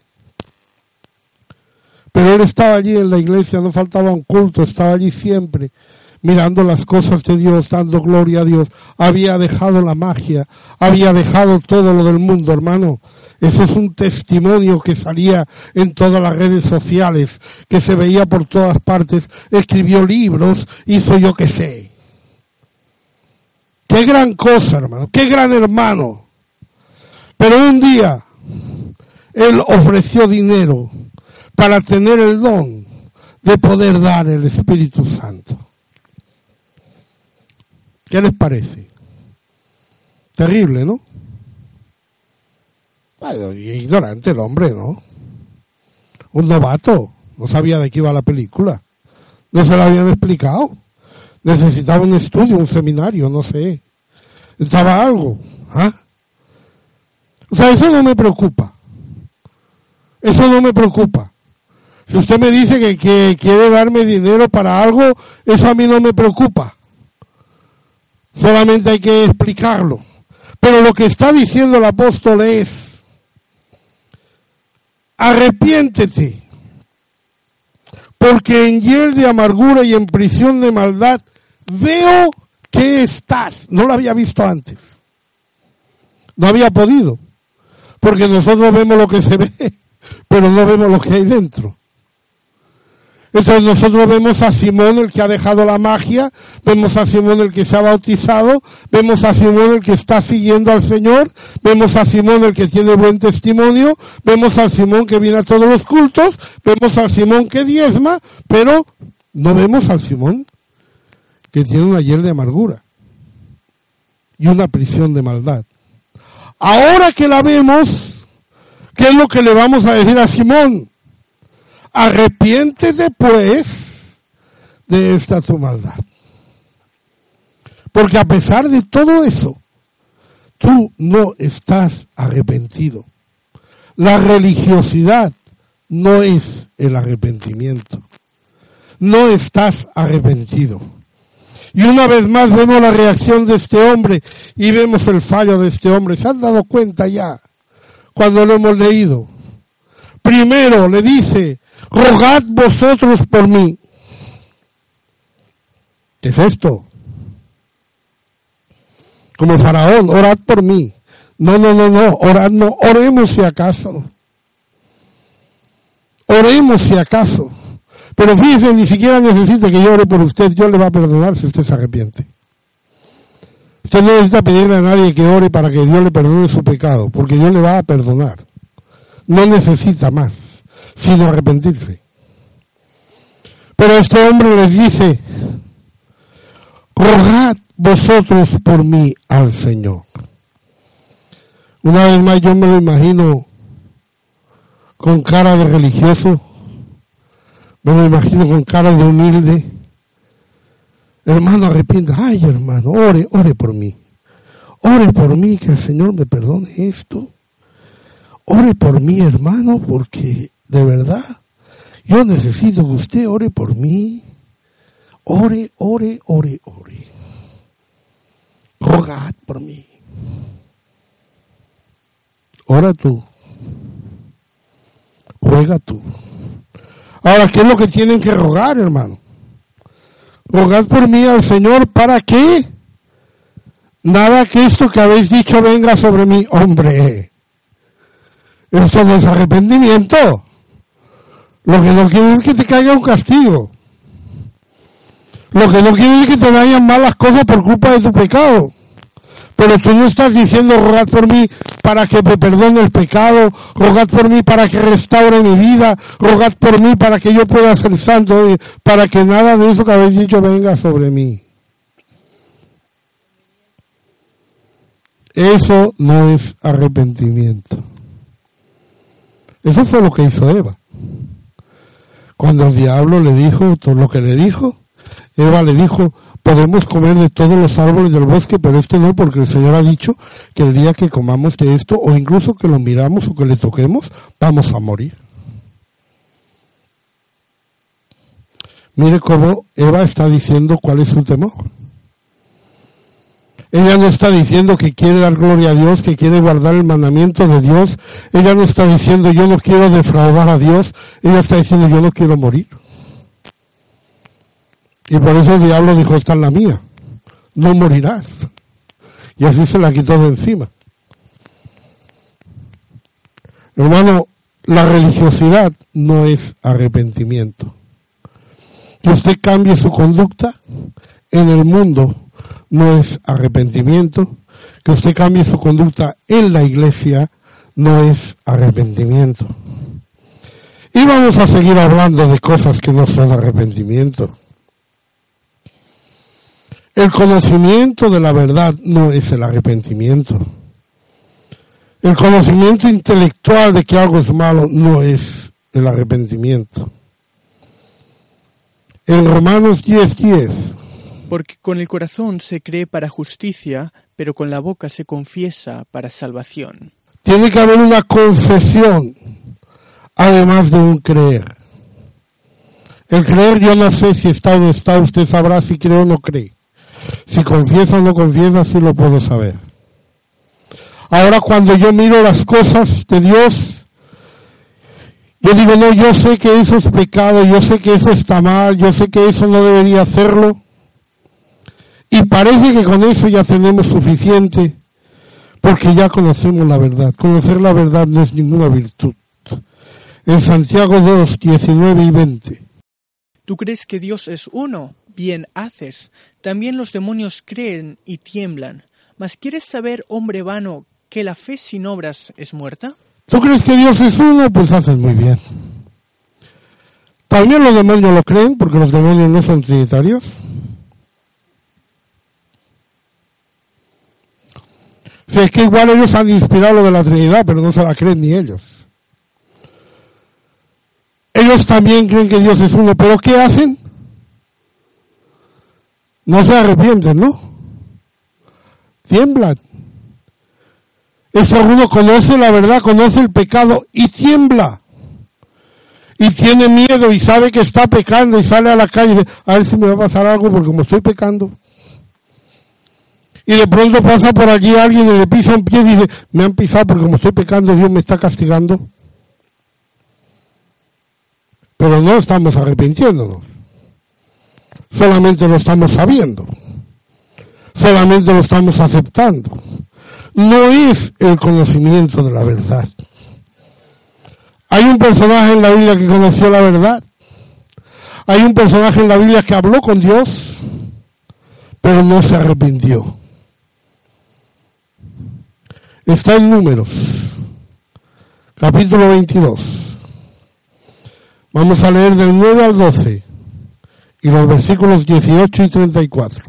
Pero él estaba allí en la iglesia, no faltaba un culto, estaba allí siempre, mirando las cosas de Dios, dando gloria a Dios. Había dejado la magia, había dejado todo lo del mundo, hermano. Eso es un testimonio que salía en todas las redes sociales, que se veía por todas partes. Escribió libros, hizo yo que sé. Qué gran cosa, hermano. Qué gran hermano. Pero un día él ofreció dinero para tener el don de poder dar el Espíritu Santo. ¿Qué les parece? Terrible, ¿no? Bueno, ignorante el hombre, ¿no? Un novato. No sabía de qué iba la película. No se la habían explicado. Necesitaba un estudio, un seminario, no sé. Necesitaba algo. ¿ah? O sea, eso no me preocupa. Eso no me preocupa. Si usted me dice que, que, quiere darme dinero para algo, eso a mí no me preocupa. Solamente hay que explicarlo. Pero lo que está diciendo el apóstol es, arrepiéntete, porque en hiel de amargura y en prisión de maldad veo que estás. No lo había visto antes. No había podido. Porque nosotros vemos lo que se ve, [laughs] pero no vemos lo que hay dentro. Entonces nosotros vemos a Simón el que ha dejado la magia, vemos a Simón el que se ha bautizado, vemos a Simón el que está siguiendo al Señor, vemos a Simón el que tiene buen testimonio, vemos al Simón que viene a todos los cultos, vemos al Simón que diezma, pero no vemos al Simón que tiene una hiel de amargura y una prisión de maldad. Ahora que la vemos, ¿Qué es lo que le vamos a decir a Simón? Arrepiéntete pues de esta tu maldad. Porque a pesar de todo eso, tú no estás arrepentido. La religiosidad no es el arrepentimiento. No estás arrepentido. Y una vez más vemos la reacción de este hombre y vemos el fallo de este hombre. ¿Se han dado cuenta ya? Cuando lo hemos leído. Primero le dice, rogad vosotros por mí. ¿Qué es esto? Como faraón, orad por mí. No, no, no, no, orad no, oremos si acaso. Oremos si acaso. Pero fíjese, ni siquiera necesita que yo ore por usted, Dios le va a perdonar si usted se arrepiente. Usted no necesita pedirle a nadie que ore para que Dios le perdone su pecado, porque Dios le va a perdonar. No necesita más, sino arrepentirse. Pero este hombre les dice, rogad vosotros por mí al Señor. Una vez más yo me lo imagino con cara de religioso, me imagino con cara de humilde. Hermano, arrepienta. Ay, hermano, ore, ore por mí. Ore por mí, que el Señor me perdone esto. Ore por mí, hermano, porque de verdad yo necesito que usted ore por mí. Ore, ore, ore, ore. Rogad por mí. Ora tú. Ruega tú. Ahora, ¿qué es lo que tienen que rogar, hermano? Rogad por mí al Señor, ¿para qué? Nada que esto que habéis dicho venga sobre mí, hombre. Esto no es arrepentimiento. Lo que no quiere es que te caiga un castigo. Lo que no quiere es que te vayan mal las cosas por culpa de tu pecado. Pero tú no estás diciendo rogad por mí para que me perdone el pecado, rogad por mí para que restaure mi vida, rogad por mí para que yo pueda ser santo, para que nada de eso que habéis dicho venga sobre mí. Eso no es arrepentimiento. Eso fue lo que hizo Eva. Cuando el diablo le dijo todo lo que le dijo, Eva le dijo, podemos comer de todos los árboles del bosque, pero este no, porque el Señor ha dicho que el día que comamos de esto, o incluso que lo miramos o que le toquemos, vamos a morir. Mire cómo Eva está diciendo cuál es su temor. Ella no está diciendo que quiere dar gloria a Dios, que quiere guardar el mandamiento de Dios. Ella no está diciendo yo no quiero defraudar a Dios. Ella está diciendo yo no quiero morir. Y por eso el diablo dijo, esta es la mía, no morirás. Y así se la quitó de encima. Hermano, la religiosidad no es arrepentimiento. Que usted cambie su conducta en el mundo no es arrepentimiento. Que usted cambie su conducta en la iglesia no es arrepentimiento. Y vamos a seguir hablando de cosas que no son arrepentimiento. El conocimiento de la verdad no es el arrepentimiento. El conocimiento intelectual de que algo es malo no es el arrepentimiento. En Romanos 10:10. 10, Porque con el corazón se cree para justicia, pero con la boca se confiesa para salvación. Tiene que haber una confesión, además de un creer. El creer yo no sé si está o no está, usted sabrá si cree o no cree. Si confiesa o no confiesa, sí lo puedo saber. Ahora cuando yo miro las cosas de Dios, yo digo, no, yo sé que eso es pecado, yo sé que eso está mal, yo sé que eso no debería hacerlo. Y parece que con eso ya tenemos suficiente, porque ya conocemos la verdad. Conocer la verdad no es ninguna virtud. En Santiago 2, 19 y 20. ¿Tú crees que Dios es uno? Bien haces. También los demonios creen y tiemblan. Mas ¿quieres saber, hombre vano, que la fe sin obras es muerta? ¿Tú crees que Dios es uno? Pues haces muy bien. También los demonios lo creen, porque los demonios no son trinitarios. Si es que igual ellos han inspirado lo de la Trinidad, pero no se la creen ni ellos. ellos también creen que Dios es uno, pero ¿qué hacen? No se arrepienten, ¿no? Tiemblan. Ese uno conoce la verdad, conoce el pecado y tiembla. Y tiene miedo y sabe que está pecando y sale a la calle y dice, a ver si me va a pasar algo porque como estoy pecando. Y de pronto pasa por allí alguien y le pisa un pie y dice, me han pisado porque como estoy pecando Dios me está castigando. Pero no estamos arrepintiéndonos. Solamente lo estamos sabiendo. Solamente lo estamos aceptando. No es el conocimiento de la verdad. Hay un personaje en la Biblia que conoció la verdad. Hay un personaje en la Biblia que habló con Dios, pero no se arrepintió. Está en números, capítulo 22. Vamos a leer del 9 al 12 y los versículos 18 y 34.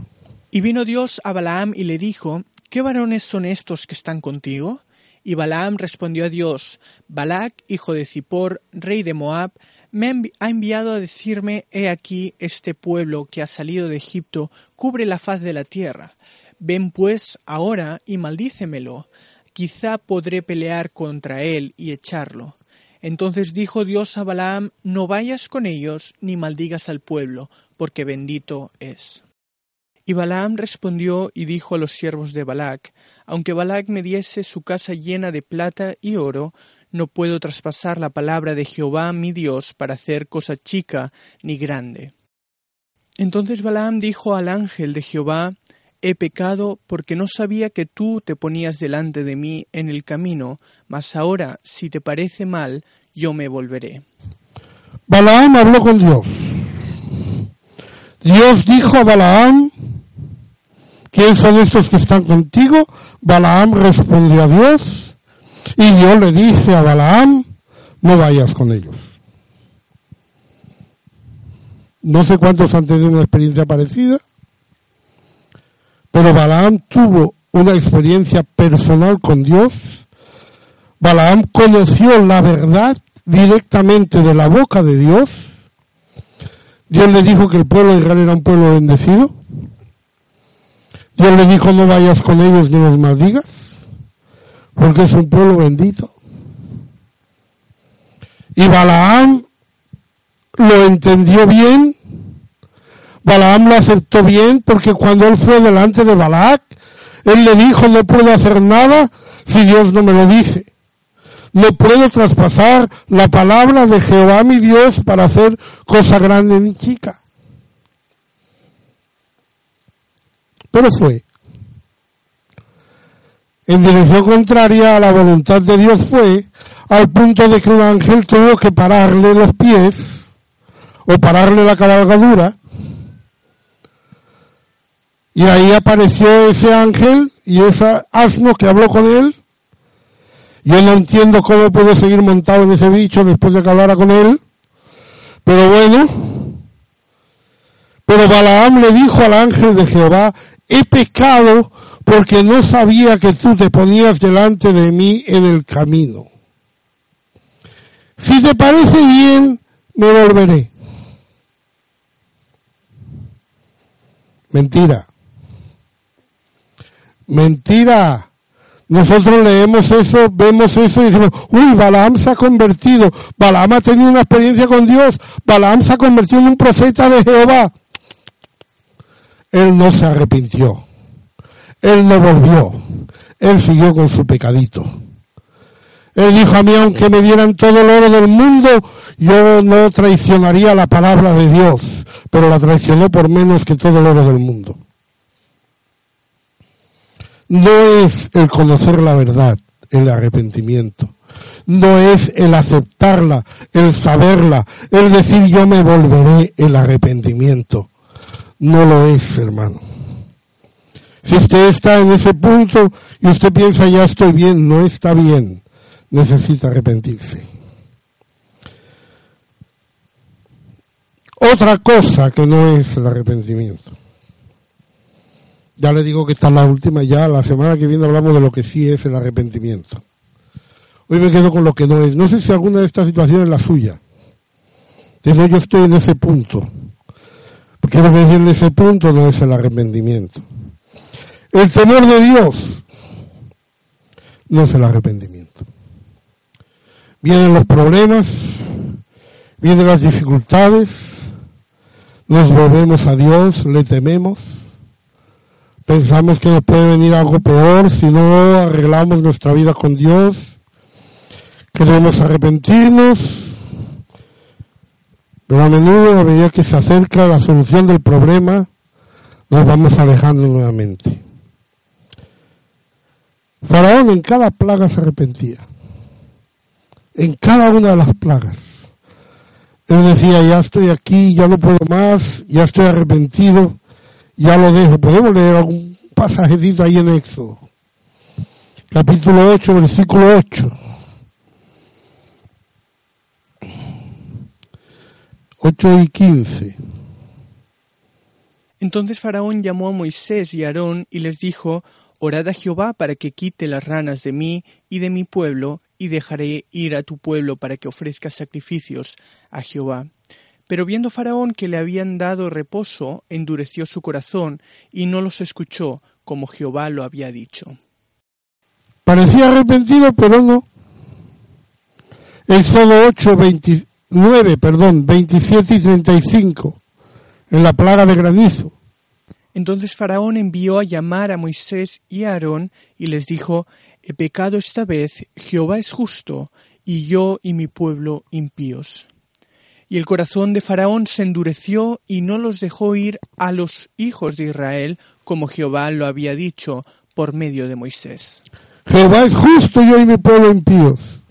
Y vino Dios a Balaam y le dijo, ¿qué varones son estos que están contigo? Y Balaam respondió a Dios, Balac, hijo de Zippor, rey de Moab, me ha enviado a decirme, he aquí este pueblo que ha salido de Egipto cubre la faz de la tierra. Ven pues ahora y maldícemelo. Quizá podré pelear contra él y echarlo. Entonces dijo Dios a Balaam, no vayas con ellos ni maldigas al pueblo, porque bendito es. Y Balaam respondió y dijo a los siervos de Balac, aunque Balac me diese su casa llena de plata y oro, no puedo traspasar la palabra de Jehová mi Dios para hacer cosa chica ni grande. Entonces Balaam dijo al ángel de Jehová, He pecado porque no sabía que tú te ponías delante de mí en el camino, mas ahora, si te parece mal, yo me volveré. Balaam habló con Dios. Dios dijo a Balaam, ¿quién son estos que están contigo? Balaam respondió a Dios y Dios le dice a Balaam, no vayas con ellos. No sé cuántos han tenido una experiencia parecida, pero Balaam tuvo una experiencia personal con Dios. Balaam conoció la verdad directamente de la boca de Dios. Dios le dijo que el pueblo de Israel era un pueblo bendecido. Dios le dijo no vayas con ellos ni los maldigas, porque es un pueblo bendito. Y Balaam lo entendió bien Balaam lo aceptó bien porque cuando él fue delante de Balac, él le dijo, no puedo hacer nada si Dios no me lo dice. No puedo traspasar la palabra de Jehová mi Dios para hacer cosa grande ni chica. Pero fue. En dirección contraria a la voluntad de Dios fue, al punto de que un ángel tuvo que pararle los pies o pararle la cabalgadura y ahí apareció ese ángel y ese asno que habló con él. Yo no entiendo cómo puedo seguir montado en ese bicho después de que hablara con él. Pero bueno. Pero Balaam le dijo al ángel de Jehová, he pecado porque no sabía que tú te ponías delante de mí en el camino. Si te parece bien, me volveré. Mentira. Mentira. Nosotros leemos eso, vemos eso y decimos, uy, Balaam se ha convertido, Balaam ha tenido una experiencia con Dios, Balaam se ha convertido en un profeta de Jehová. Él no se arrepintió, él no volvió, él siguió con su pecadito. Él dijo a mí, aunque me dieran todo el oro del mundo, yo no traicionaría la palabra de Dios, pero la traicionó por menos que todo el oro del mundo no es el conocer la verdad, el arrepentimiento. No es el aceptarla, el saberla, el decir yo me volveré el arrepentimiento. No lo es, hermano. Si usted está en ese punto y usted piensa ya estoy bien, no está bien, necesita arrepentirse. Otra cosa que no es el arrepentimiento ya le digo que esta es la última, ya la semana que viene hablamos de lo que sí es el arrepentimiento. Hoy me quedo con lo que no es. No sé si alguna de estas situaciones es la suya. Dice, yo estoy en ese punto. Quiero decir, en ese punto no es el arrepentimiento. El temor de Dios no es el arrepentimiento. Vienen los problemas, vienen las dificultades, nos volvemos a Dios, le tememos, pensamos que nos puede venir algo peor si no arreglamos nuestra vida con Dios, queremos arrepentirnos, pero a menudo, a medida que se acerca la solución del problema, nos vamos alejando nuevamente. Faraón en cada plaga se arrepentía. En cada una de las plagas. Él decía, ya estoy aquí, ya no puedo más, ya estoy arrepentido, ya lo dejo. Podemos leer algún pasajecito ahí en Éxodo. Capítulo 8, versículo 8. 8 y 15. Entonces Faraón llamó a Moisés y Aarón y les dijo, Orad a Jehová para que quite las ranas de mí y de mi pueblo, y dejaré ir a tu pueblo para que ofrezca sacrificios a Jehová. Pero viendo Faraón que le habían dado reposo, endureció su corazón y no los escuchó, como Jehová lo había dicho. Parecía arrepentido, pero no. Éxodo 8, 29, perdón, 27 y 35, en la plaga de granizo. Entonces Faraón envió a llamar a Moisés y a Aarón y les dijo, He pecado esta vez, Jehová es justo, y yo y mi pueblo impíos. Y el corazón de Faraón se endureció y no los dejó ir a los hijos de Israel, como Jehová lo había dicho por medio de Moisés. Jehová es justo, yo y mi pueblo impíos.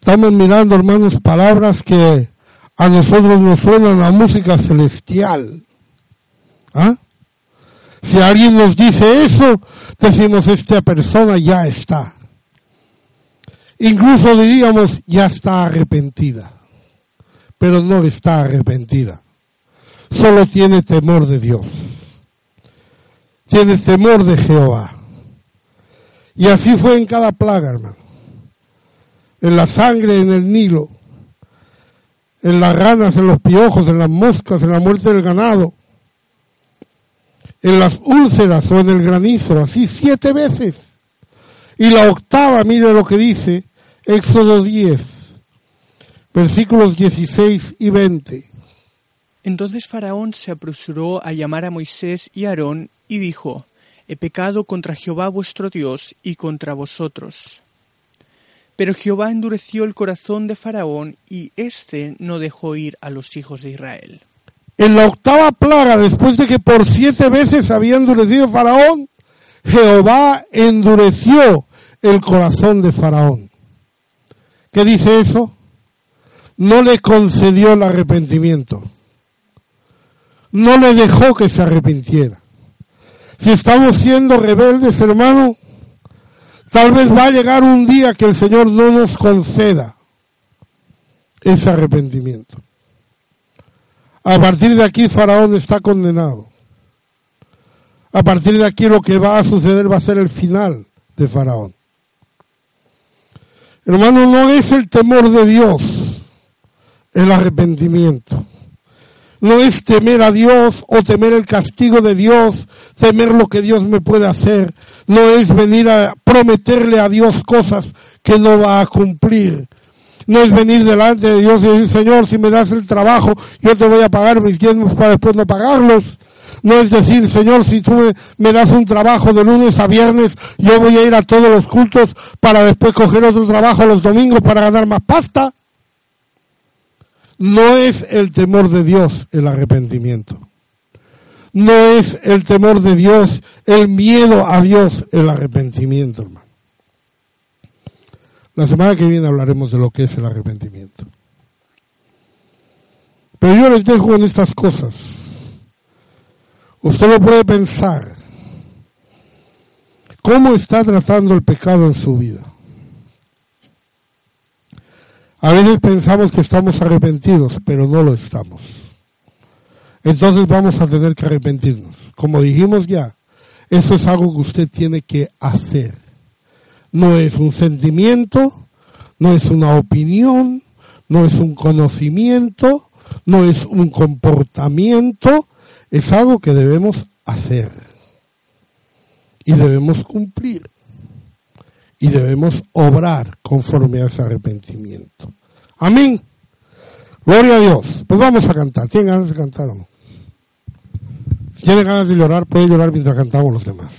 Estamos mirando, hermanos, palabras que a nosotros nos suenan a música celestial. ¿Ah? Si alguien nos dice eso, decimos, esta persona ya está. Incluso diríamos, ya está arrepentida. Pero no está arrepentida. Solo tiene temor de Dios. Tiene temor de Jehová. Y así fue en cada plaga, hermano. En la sangre, en el Nilo. En las ranas, en los piojos, en las moscas, en la muerte del ganado en las úlceras o en el granizo, así siete veces. Y la octava, mire lo que dice, Éxodo 10, versículos 16 y 20. Entonces Faraón se apresuró a llamar a Moisés y Aarón y dijo, He pecado contra Jehová vuestro Dios y contra vosotros. Pero Jehová endureció el corazón de Faraón y éste no dejó ir a los hijos de Israel. En la octava plaga, después de que por siete veces había endurecido Faraón, Jehová endureció el corazón de Faraón. ¿Qué dice eso? No le concedió el arrepentimiento. No le dejó que se arrepintiera. Si estamos siendo rebeldes, hermano, tal vez va a llegar un día que el Señor no nos conceda ese arrepentimiento. A partir de aquí Faraón está condenado. A partir de aquí lo que va a suceder va a ser el final de Faraón. Hermano, no es el temor de Dios el arrepentimiento. No es temer a Dios o temer el castigo de Dios, temer lo que Dios me puede hacer. No es venir a prometerle a Dios cosas que no va a cumplir no es venir delante de Dios y decir, Señor, si me das el trabajo, yo te voy a pagar mis diezmos para después no pagarlos. No es decir, Señor, si tú me, das un trabajo de lunes a viernes, yo voy a ir a todos los cultos para después coger otro trabajo los domingos para ganar más pasta. No es el temor de Dios el arrepentimiento. No es el temor de Dios, el miedo a Dios el arrepentimiento, hermano. La semana que viene hablaremos de lo que es el arrepentimiento. Pero yo les dejo en estas cosas. Usted lo puede pensar. ¿Cómo está tratando el pecado en su vida? A veces pensamos que estamos arrepentidos, pero no lo estamos. Entonces vamos a tener que arrepentirnos. Como dijimos ya, eso es algo que usted tiene que hacer no es un sentimiento, no es una opinión, no es un conocimiento, no es un comportamiento, es algo que debemos hacer y debemos cumplir y debemos obrar conforme a ese arrepentimiento. Amén. Gloria a Dios. Pues vamos a cantar. ¿Tienen ganas de cantar o no? Si tienen ganas de llorar, puede llorar mientras cantamos los demás.